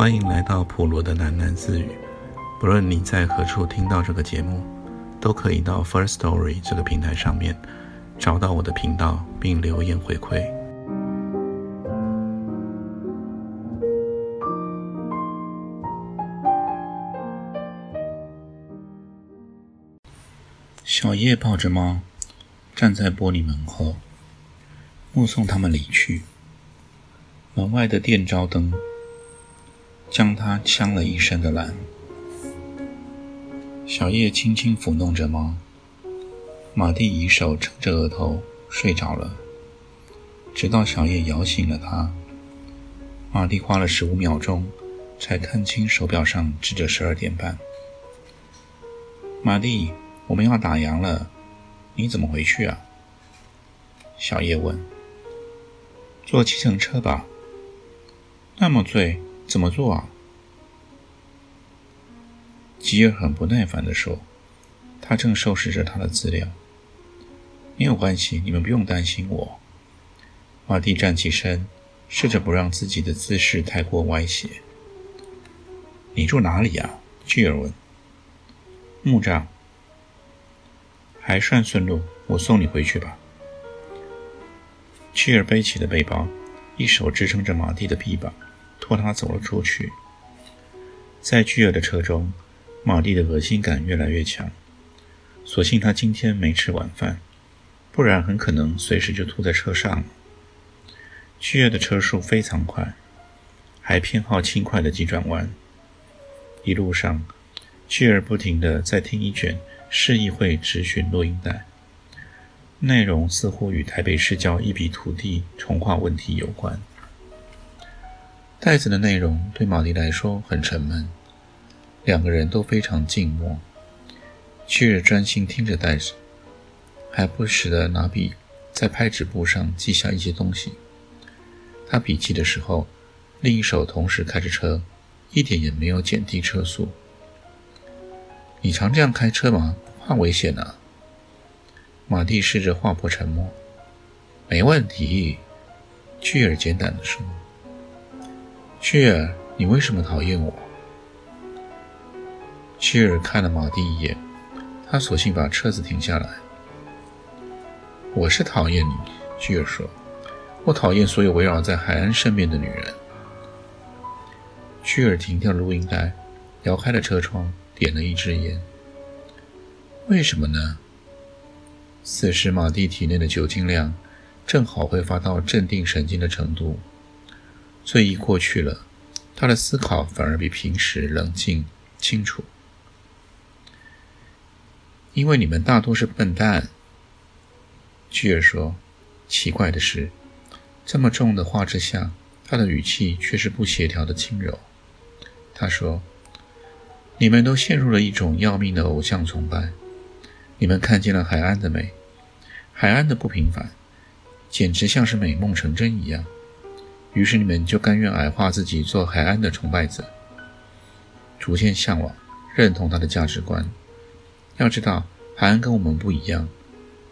欢迎来到普罗的喃喃自语。不论你在何处听到这个节目，都可以到 First Story 这个平台上面找到我的频道，并留言回馈。小叶抱着猫，站在玻璃门后，目送他们离去。门外的电招灯将他呛了一身的蓝。小叶轻轻抚弄着猫，马蒂以手撑着额头睡着了，直到小叶摇醒了他。马蒂花了十五秒钟才看清手表上指着十二点半。马蒂，我们要打烊了，你怎么回去啊？小叶问。坐计程车吧。那么醉，怎么做啊？吉尔很不耐烦地说：“他正收拾着他的资料。没有关系，你们不用担心我。”马蒂站起身，试着不让自己的姿势太过歪斜。“你住哪里呀？”吉尔问。“木栅，还算顺路，我送你回去吧。”吉尔背起了背包，一手支撑着马蒂的臂膀。拖他走了出去，在巨尔的车中，马蒂的恶心感越来越强。所幸他今天没吃晚饭，不然很可能随时就吐在车上了。巨尔的车速非常快，还偏好轻快的急转弯。一路上，巨尔不停地在听一卷市议会质询录音带，内容似乎与台北市郊一笔土地重划问题有关。袋子的内容对马蒂来说很沉闷，两个人都非常静默。屈尔专心听着袋子，还不时地拿笔在拍纸簿上记下一些东西。他笔记的时候，另一手同时开着车，一点也没有减低车速。你常这样开车吗？不怕危险啊？马蒂试着划破沉默。没问题，屈尔简短地说。屈尔，你为什么讨厌我？屈尔看了马蒂一眼，他索性把车子停下来。我是讨厌你，屈尔说。我讨厌所有围绕在海岸身边的女人。屈尔停掉了录音带，摇开了车窗，点了一支烟。为什么呢？此时马蒂体内的酒精量正好挥发到镇定神经的程度。醉意过去了，他的思考反而比平时冷静清楚。因为你们大多是笨蛋，居尔说。奇怪的是，这么重的话之下，他的语气却是不协调的轻柔。他说：“你们都陷入了一种要命的偶像崇拜。你们看见了海岸的美，海岸的不平凡，简直像是美梦成真一样。”于是你们就甘愿矮化自己，做海安的崇拜者，逐渐向往、认同他的价值观。要知道，海安跟我们不一样，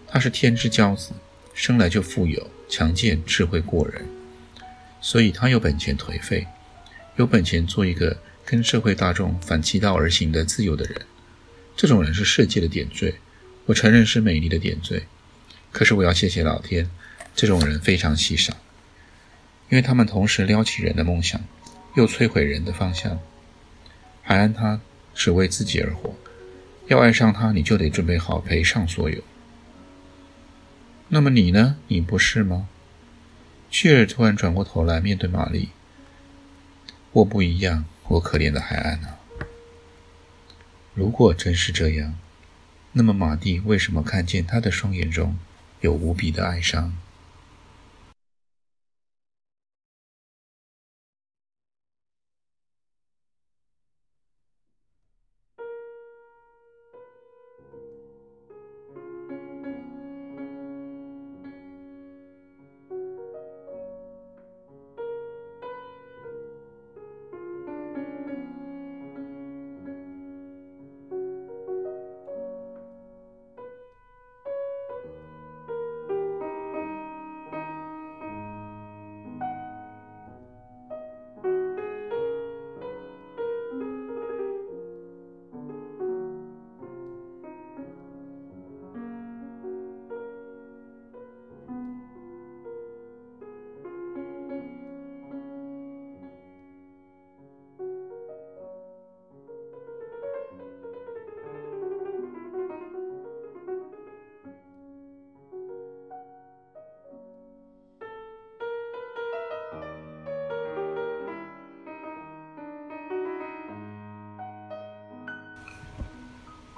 他是天之骄子，生来就富有、强健、智慧过人，所以他有本钱颓废，有本钱做一个跟社会大众反其道而行的自由的人。这种人是世界的点缀，我承认是美丽的点缀。可是我要谢谢老天，这种人非常稀少。因为他们同时撩起人的梦想，又摧毁人的方向。海安他只为自己而活，要爱上他，你就得准备好赔上所有。那么你呢？你不是吗？谢尔突然转过头来面对玛丽。我不一样，我可怜的海安啊！如果真是这样，那么马蒂为什么看见他的双眼中有无比的哀伤？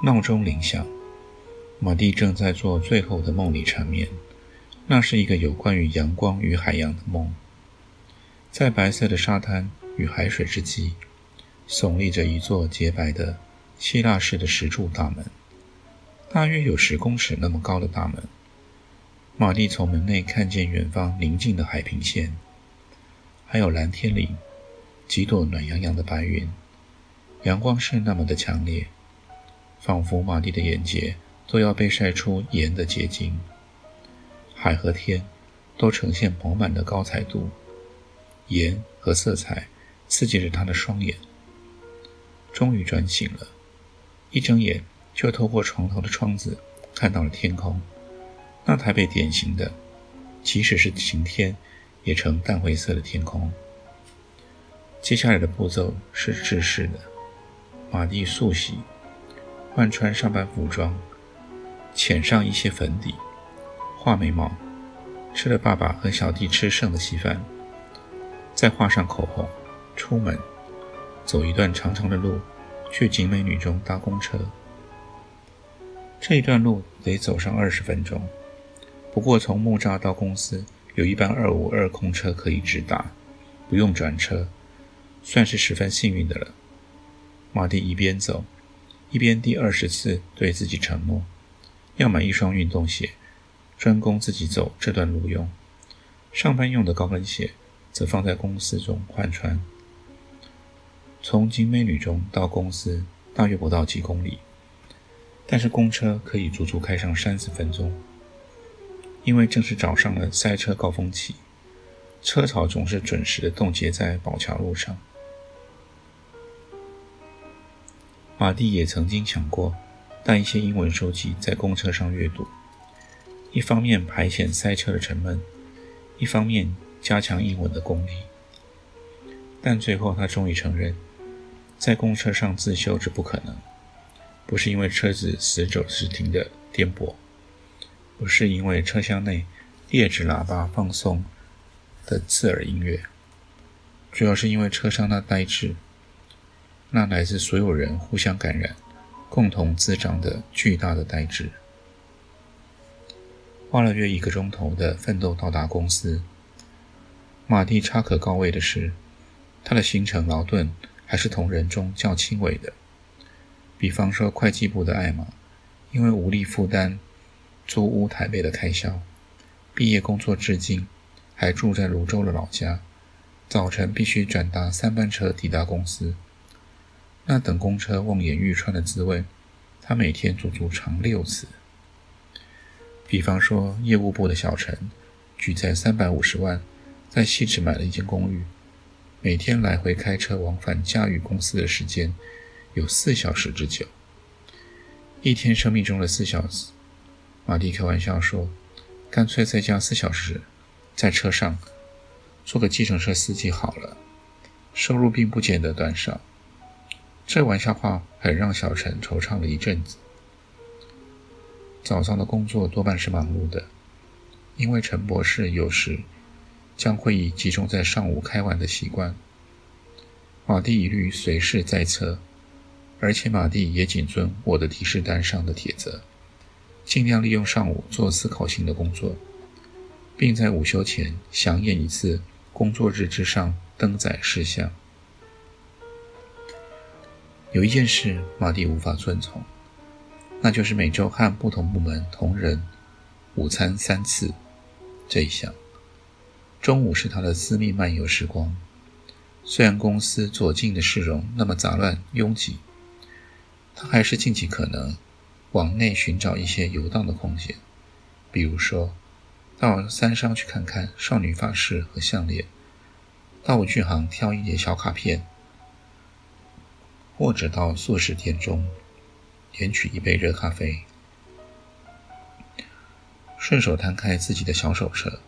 闹钟铃响，马蒂正在做最后的梦里缠绵。那是一个有关于阳光与海洋的梦。在白色的沙滩与海水之际，耸立着一座洁白的希腊式的石柱大门，大约有十公尺那么高的大门。马蒂从门内看见远方宁静的海平线，还有蓝天里几朵暖洋洋的白云。阳光是那么的强烈，仿佛马蒂的眼睫都要被晒出盐的结晶。海和天都呈现饱满的高彩度，盐和色彩刺激着他的双眼。终于转醒了，一睁眼就透过床头的窗子看到了天空，那台北典型的，即使是晴天也呈淡灰色的天空。接下来的步骤是制式的：马蒂速洗，换穿上班服装，浅上一些粉底。画眉毛，吃了爸爸和小弟吃剩的稀饭，再画上口红，出门，走一段长长的路，去景美女中搭公车。这一段路得走上二十分钟，不过从木栅到公司有一班二五二空车可以直达，不用转车，算是十分幸运的了。马蒂一边走，一边第二十次对自己承诺，要买一双运动鞋。专供自己走这段路用，上班用的高跟鞋则放在公司中换穿。从景美女中到公司大约不到几公里，但是公车可以足足开上三十分钟。因为正是早上的塞车高峰期，车潮总是准时的冻结在宝桥路上。马蒂也曾经想过带一些英文书籍在公车上阅读。一方面排遣塞车的沉闷，一方面加强英文的功力。但最后他终于承认，在公车上自修是不可能。不是因为车子死走时停的颠簸，不是因为车厢内劣质喇叭放送的刺耳音乐，主要是因为车上那呆滞，那来自所有人互相感染、共同滋长的巨大的代志。花了约一个钟头的奋斗到达公司。马蒂插可告慰的是，他的行程劳顿还是同人中较轻微的。比方说，会计部的艾玛，因为无力负担租屋台北的开销，毕业工作至今还住在泸州的老家，早晨必须转搭三班车抵达公司。那等公车望眼欲穿的滋味，他每天足足尝六次。比方说，业务部的小陈举债三百五十万，在西池买了一间公寓，每天来回开车往返嘉裕公司的时间有四小时之久。一天生命中的四小时，马蒂开玩笑说：“干脆再加四小时，在车上做个计程车司机好了，收入并不见得短少。”这玩笑话很让小陈惆怅了一阵子。早上的工作多半是忙碌的，因为陈博士有时将会议集中在上午开完的习惯。马蒂一律随时在侧，而且马蒂也谨遵我的提示单上的铁则，尽量利用上午做思考性的工作，并在午休前详演一次工作日志上登载事项。有一件事，马蒂无法遵从。那就是每周和不同部门同仁午餐三次这一项。中午是他的私密漫游时光。虽然公司左近的市容那么杂乱拥挤，他还是尽其可能往内寻找一些游荡的空间，比如说到三商去看看少女发饰和项链，到文具行挑一叠小卡片，或者到素食店中。点取一杯热咖啡，顺手摊开自己的小手册，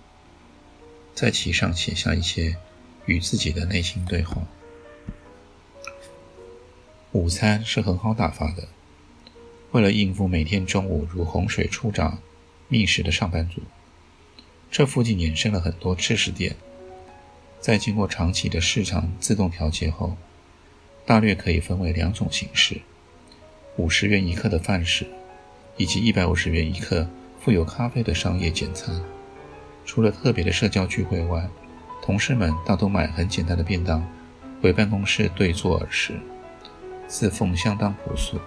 在其上写下一些与自己的内心对话。午餐是很好打发的，为了应付每天中午如洪水初涨觅食的上班族，这附近衍生了很多吃食店。在经过长期的市场自动调节后，大略可以分为两种形式。五十元一克的饭食，以及一百五十元一克富有咖啡的商业简餐。除了特别的社交聚会外，同事们大都买很简单的便当，回办公室对坐而食，自奉相当朴素。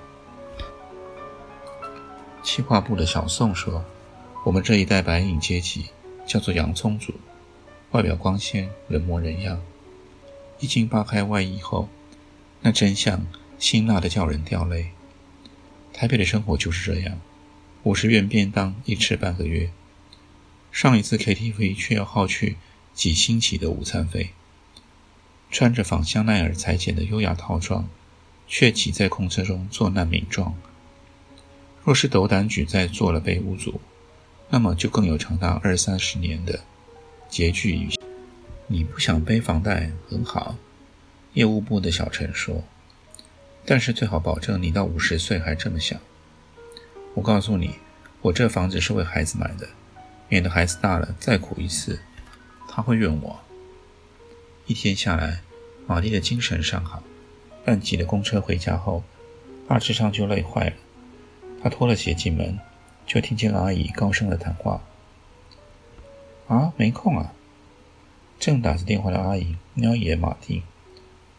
企划部的小宋说：“我们这一代白领阶级叫做洋葱族，外表光鲜，人模人样。一经扒开外衣后，那真相辛辣的叫人掉泪。台北的生活就是这样，五十元便当一吃半个月。上一次 KTV 却要耗去几星期的午餐费。穿着仿香奈儿裁剪的优雅套装，却挤在空车中作难民状。”若是斗胆举债做了被屋主，那么就更有长达二三十年的拮据与。你不想背房贷很好，业务部的小陈说。但是最好保证你到五十岁还这么想。我告诉你，我这房子是为孩子买的，免得孩子大了再苦一次，他会怨我。一天下来，玛丽的精神尚好，但挤了公车回家后，二智上就累坏了。他脱了鞋进门，就听见了阿姨高声的谈话：“啊，没空啊！正打着电话的阿姨瞄一眼马蒂，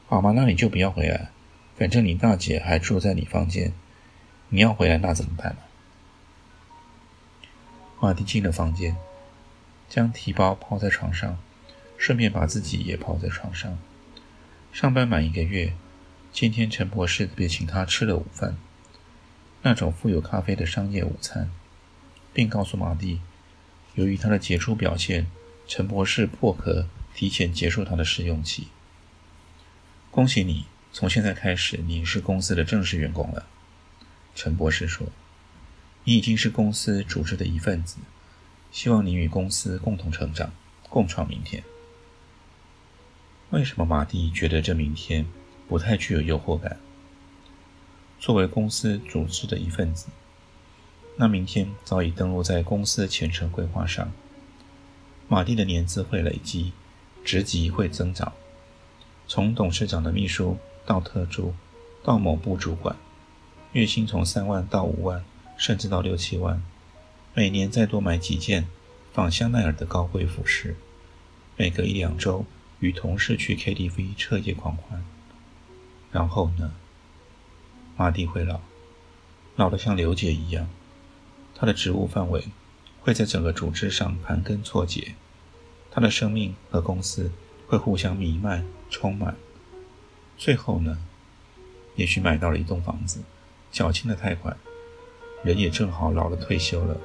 好吗？那你就不要回来，反正你大姐还住在你房间。你要回来那怎么办呢？”马蒂进了房间，将提包抛在床上，顺便把自己也抛在床上。上班满一个月，今天陈博士便请他吃了午饭。那种富有咖啡的商业午餐，并告诉马蒂，由于他的杰出表现，陈博士破壳提前结束他的试用期。恭喜你，从现在开始你是公司的正式员工了。陈博士说：“你已经是公司组织的一份子，希望你与公司共同成长，共创明天。”为什么马蒂觉得这明天不太具有诱惑感？作为公司组织的一份子，那明天早已登录在公司的前程规划上。马蒂的年资会累积，职级会增长，从董事长的秘书到特助，到某部主管，月薪从三万到五万，甚至到六七万。每年再多买几件仿香奈儿的高贵服饰，每隔一两周与同事去 KTV 彻夜狂欢。然后呢？马蒂会老，老得像刘姐一样。她的职务范围会在整个组织上盘根错节，她的生命和公司会互相弥漫、充满。最后呢，也许买到了一栋房子，缴清了贷款，人也正好老了退休了，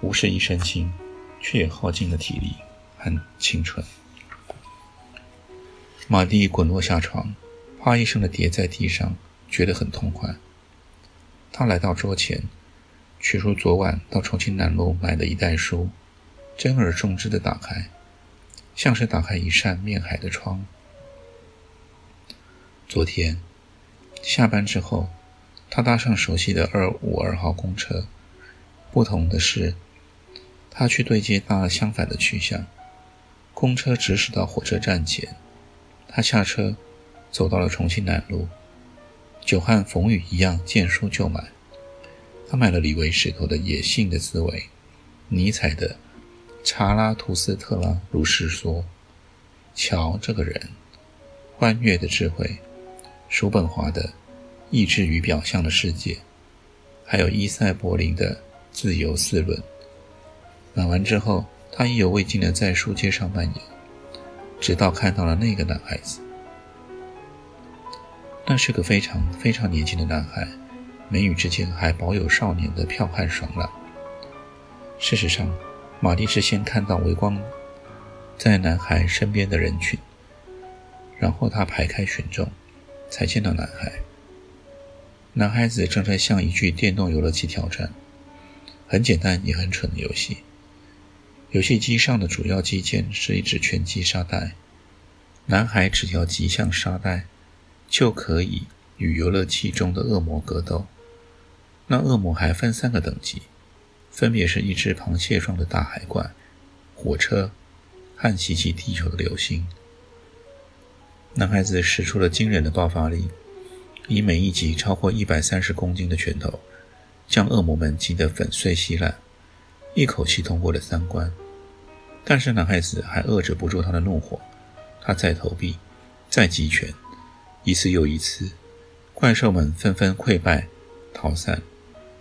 无事一身轻，却也耗尽了体力和青春。马蒂滚落下床，啪一声的跌在地上。觉得很痛快。他来到桌前，取出昨晚到重庆南路买的一袋书，珍而重之的打开，像是打开一扇面海的窗。昨天下班之后，他搭上熟悉的二五二号公车，不同的是，他去对接搭了相反的去向。公车直驶到火车站前，他下车，走到了重庆南路。久旱逢雨一样，见书就买。他买了李维石头的《野性的思维》，尼采的《查拉图斯特拉如是说》，瞧这个人，欢悦的智慧，叔本华的《意志与表象的世界》，还有伊塞柏林的《自由四论》。买完之后，他意犹未尽地在书街上漫游，直到看到了那个男孩子。那是个非常非常年轻的男孩，眉宇之间还保有少年的剽悍爽朗。事实上，玛丽是先看到围光在男孩身边的人群，然后他排开群众，才见到男孩。男孩子正在向一具电动游乐器挑战，很简单也很蠢的游戏。游戏机上的主要机件是一只拳击沙袋，男孩只要击向沙袋。就可以与游乐器中的恶魔格斗。那恶魔还分三个等级，分别是一只螃蟹状的大海怪、火车和袭击地球的流星。男孩子使出了惊人的爆发力，以每一击超过一百三十公斤的拳头，将恶魔们击得粉碎稀烂，一口气通过了三关。但是男孩子还遏制不住他的怒火，他再投币，再击拳，一次又一次，怪兽们纷纷溃败逃散，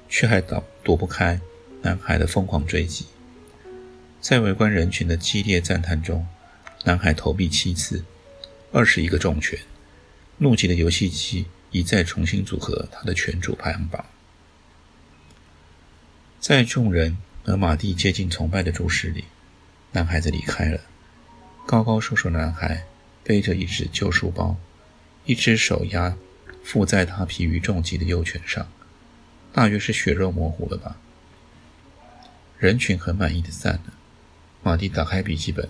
却还躲躲不开男孩的疯狂追击。在围观人群的激烈赞叹中，男孩投币七次，二十一个重拳。怒极的游戏机一再重新组合他的拳主排行榜。在众人和马蒂接近崇拜的注视里。男孩子离开了，高高瘦瘦的男孩背着一只旧书包，一只手压附在他疲于重击的右拳上，大约是血肉模糊了吧。人群很满意的散了。马蒂打开笔记本，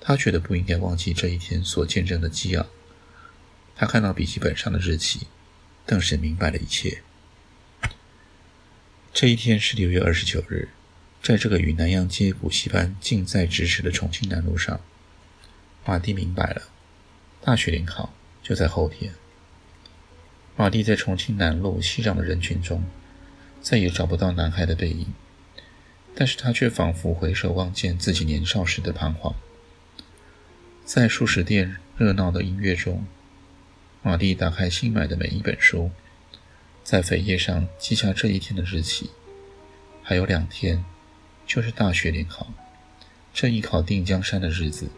他觉得不应该忘记这一天所见证的激昂。他看到笔记本上的日期，顿时明白了一切。这一天是六月二十九日。在这个与南洋街补习班近在咫尺的重庆南路上，马蒂明白了，大学联考就在后天。马蒂在重庆南路熙攘的人群中，再也找不到男孩的背影，但是他却仿佛回首望见自己年少时的彷徨。在数十店热闹的音乐中，玛丽打开新买的每一本书，在扉页上记下这一天的日期，还有两天。就是大学联考，这一考定江山的日子，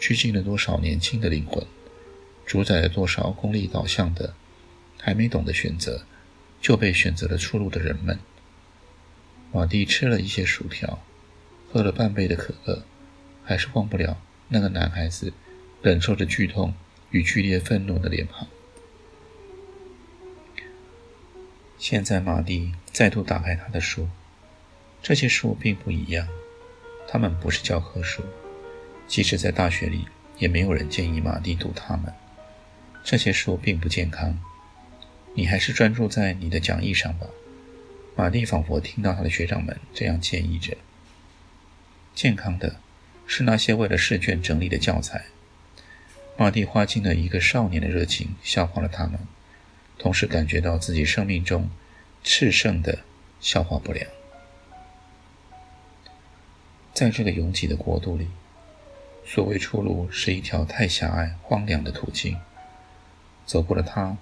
拘禁了多少年轻的灵魂，主宰了多少功利导向的、还没懂得选择就被选择了出路的人们。马蒂吃了一些薯条，喝了半杯的可乐，还是忘不了那个男孩子忍受着剧痛与剧烈愤怒的脸庞。现在，马蒂再度打开他的书。这些书并不一样，它们不是教科书，即使在大学里，也没有人建议马蒂读它们。这些书并不健康，你还是专注在你的讲义上吧。马蒂仿佛听到他的学长们这样建议着。健康的，是那些为了试卷整理的教材。马蒂花尽了一个少年的热情消化了他们，同时感觉到自己生命中炽盛的消化不良。在这个拥挤的国度里，所谓出路是一条太狭隘、荒凉的途径。走过了它，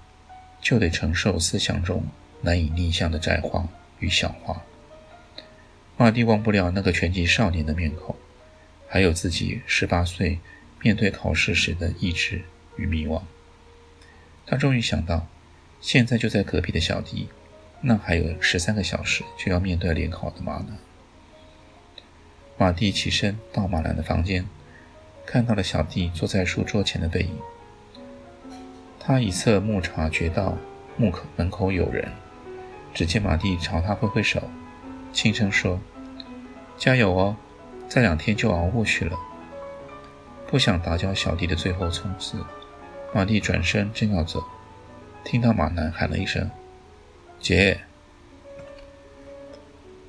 就得承受思想中难以逆向的窄化与小花。马蒂忘不了那个拳击少年的面孔，还有自己十八岁面对考试时的意志与迷惘。他终于想到，现在就在隔壁的小弟，那还有十三个小时就要面对联考的马呢。马蒂起身到马兰的房间，看到了小弟坐在书桌前的背影。他一侧目察觉到木口门口有人，只见马蒂朝他挥挥手，轻声说：“加油哦，再两天就熬过去了。”不想打搅小弟的最后冲刺，马蒂转身正要走，听到马南喊了一声：“姐。”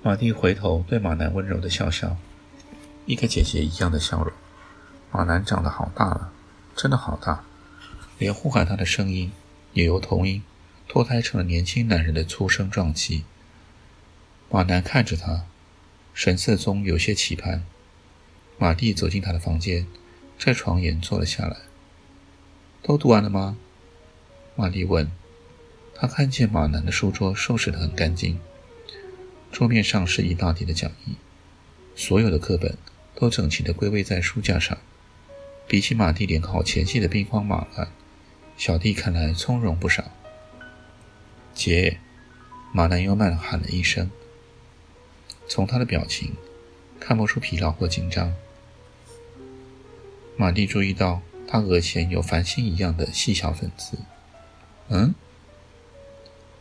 马蒂回头对马南温柔的笑笑。一个姐姐一样的笑容。马南长得好大了，真的好大，连呼喊他的声音也由童音脱胎成了年轻男人的粗声壮气。马南看着他，神色中有些期盼。马蒂走进他的房间，在床沿坐了下来。都读完了吗？马蒂问。他看见马南的书桌收拾得很干净，桌面上是一大叠的讲义，所有的课本。都整齐地归位在书架上。比起马蒂联考前夕的兵荒马乱，小弟看来从容不少。杰，马南又慢喊了一声。从他的表情看不出疲劳或紧张。马蒂注意到他额前有繁星一样的细小粉刺。嗯，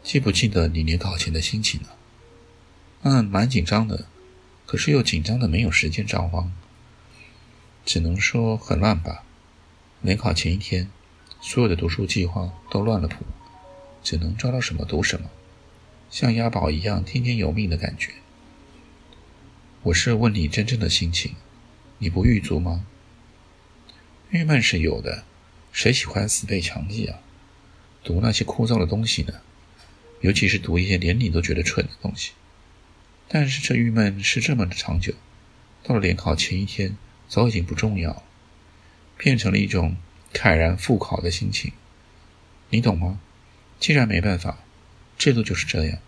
记不记得你联考前的心情呢？嗯，蛮紧张的。可是又紧张的没有时间张慌，只能说很乱吧。联考前一天，所有的读书计划都乱了谱，只能抓到什么读什么，像押宝一样听天由命的感觉。我是问你真正的心情，你不郁卒吗？郁闷是有的，谁喜欢死背强记啊？读那些枯燥的东西呢？尤其是读一些连你都觉得蠢的东西。但是这郁闷是这么的长久，到了联考前一天，早已经不重要，变成了一种慨然复考的心情。你懂吗？既然没办法，制度就是这样，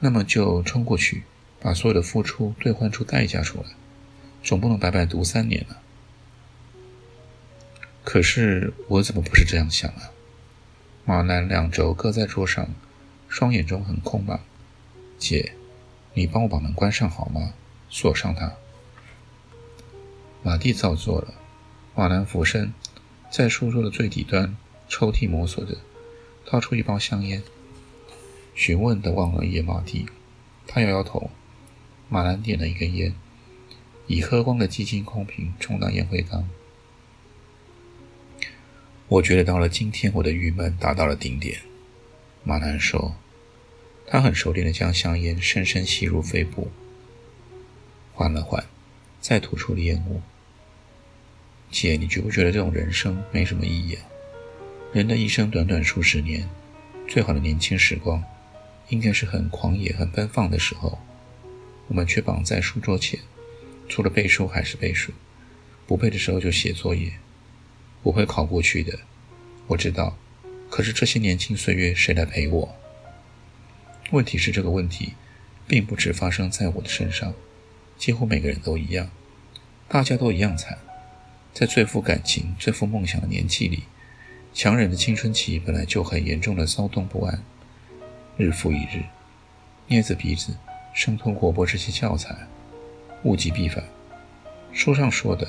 那么就冲过去，把所有的付出兑换出代价出来，总不能白白读三年了。可是我怎么不是这样想啊？马兰两肘搁在桌上，双眼中很空茫。姐，你帮我把门关上好吗？锁上它。马蒂照做了。马兰俯身，在书桌的最底端抽屉摸索着，掏出一包香烟，询问的望了一眼马蒂。他摇摇头。马兰点了一根烟，以喝光的基金空瓶充当烟灰缸。我觉得到了今天，我的郁闷达到了顶点。马兰说，他很熟练地将香烟深深吸入肺部，缓了缓，再吐出了烟雾。姐，你觉不觉得这种人生没什么意义啊？人的一生短短数十年，最好的年轻时光，应该是很狂野、很奔放的时候。我们却绑在书桌前，除了背书还是背书，不背的时候就写作业。我会考过去的，我知道。可是这些年轻岁月谁来陪我？问题是这个问题，并不只发生在我的身上，几乎每个人都一样，大家都一样惨。在最富感情、最富梦想的年纪里，强忍的青春期本来就很严重的骚动不安，日复一日，捏着鼻子生吞活剥这些教材，物极必反。书上说的，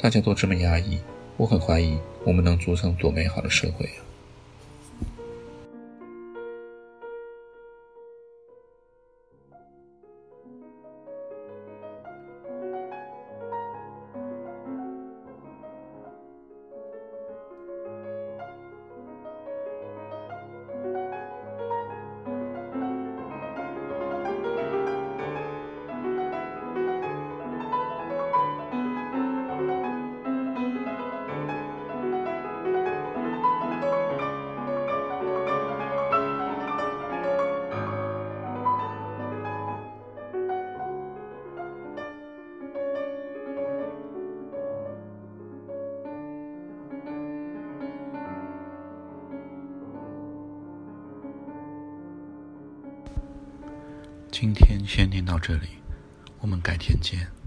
大家都这么压抑。我很怀疑，我们能组成多美好的社会啊！今天先念到这里，我们改天见。